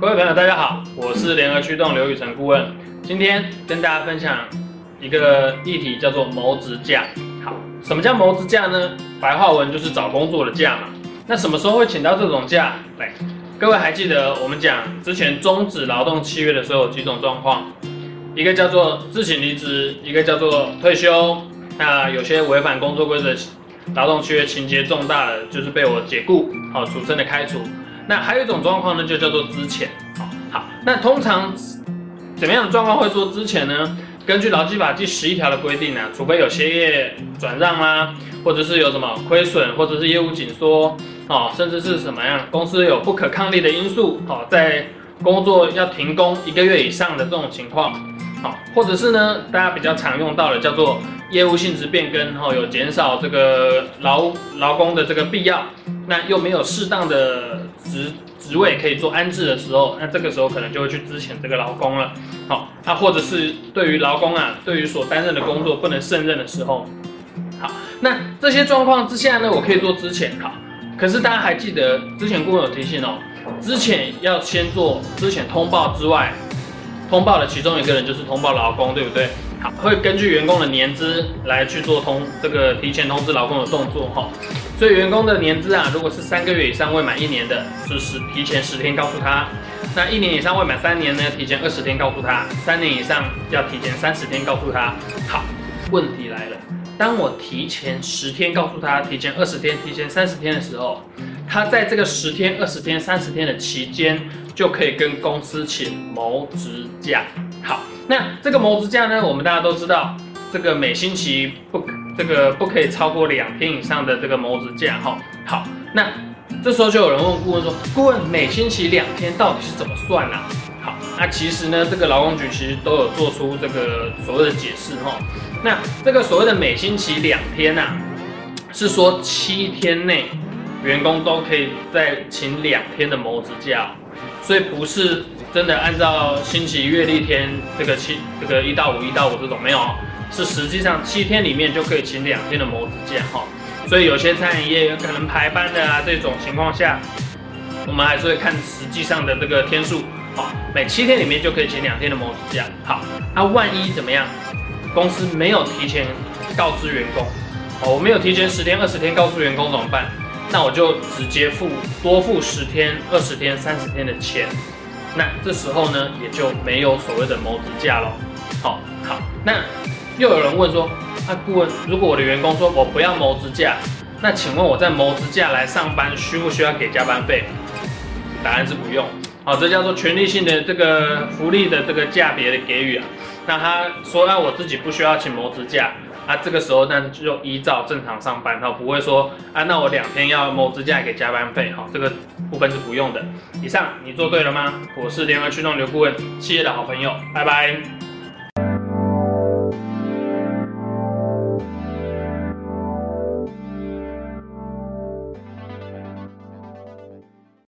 各位朋友，大家好，我是联合驱动刘宇成顾问。今天跟大家分享一个议题，叫做谋职假。好，什么叫谋职假呢？白话文就是找工作的假嘛。那什么时候会请到这种假？来，各位还记得我们讲之前终止劳动契约的时候有几种状况？一个叫做自请离职，一个叫做退休。那有些违反工作规则、劳动契约情节重大的，就是被我解雇，好，俗称的开除。那还有一种状况呢，就叫做资遣。好，好，那通常怎么样的状况会做资遣呢？根据劳基法第十一条的规定呢，除非有歇业转让啦，或者是有什么亏损，或者是业务紧缩，哦，甚至是什么样公司有不可抗力的因素，哦，在工作要停工一个月以上的这种情况，好，或者是呢，大家比较常用到的叫做业务性质变更，哦，有减少这个劳劳工的这个必要。那又没有适当的职职位可以做安置的时候，那这个时候可能就会去支遣这个劳工了。好，那或者是对于劳工啊，对于所担任的工作不能胜任的时候，好，那这些状况之下呢，我可以做支遣。好，可是大家还记得之前顾问有提醒哦，资遣要先做资遣通报之外，通报的其中一个人就是通报劳工，对不对？会根据员工的年资来去做通这个提前通知劳工的动作哈。所以员工的年资啊，如果是三个月以上未满一年的，就是提前十天告诉他；那一年以上未满三年呢，提前二十天告诉他；三年以上要提前三十天告诉他。好，问题来了，当我提前十天告诉他，提前二十天，提前三十天的时候，他在这个十天、二十天、三十天的期间，就可以跟公司请谋职假。好，那这个模子假呢，我们大家都知道，这个每星期不。这个不可以超过两天以上的这个模子假哈。好，那这时候就有人问顾问说：“顾问，每星期两天到底是怎么算呢？”好，那其实呢，这个劳工局其实都有做出这个所谓的解释哈。那这个所谓的每星期两天呐，是说七天内员工都可以再请两天的模子假，所以不是真的按照星期月历天这个七这个一到五一到五这种没有。是实际上七天里面就可以请两天的模子假哈，所以有些餐饮业有可能排班的啊，这种情况下，我们还是会看实际上的这个天数，好，每七天里面就可以请两天的模子假，好，那万一怎么样，公司没有提前告知员工，哦，我没有提前十天、二十天告诉员工怎么办？那我就直接付多付十天、二十天、三十天的钱，那这时候呢，也就没有所谓的谋职假喽，好，好，那。又有人问说：“啊，顾问，如果我的员工说我不要谋职假，那请问我在谋职假来上班需不需要给加班费？”答案是不用。好，这叫做权利性的这个福利的这个价别的给予啊。那他说：“啊，我自己不需要请谋职假啊。”这个时候那就依照正常上班，哈不会说：“啊，那我两天要某支架给加班费。”哈，这个部分是不用的。以上你做对了吗？我是联合驱动刘顾问，企业的好朋友，拜拜。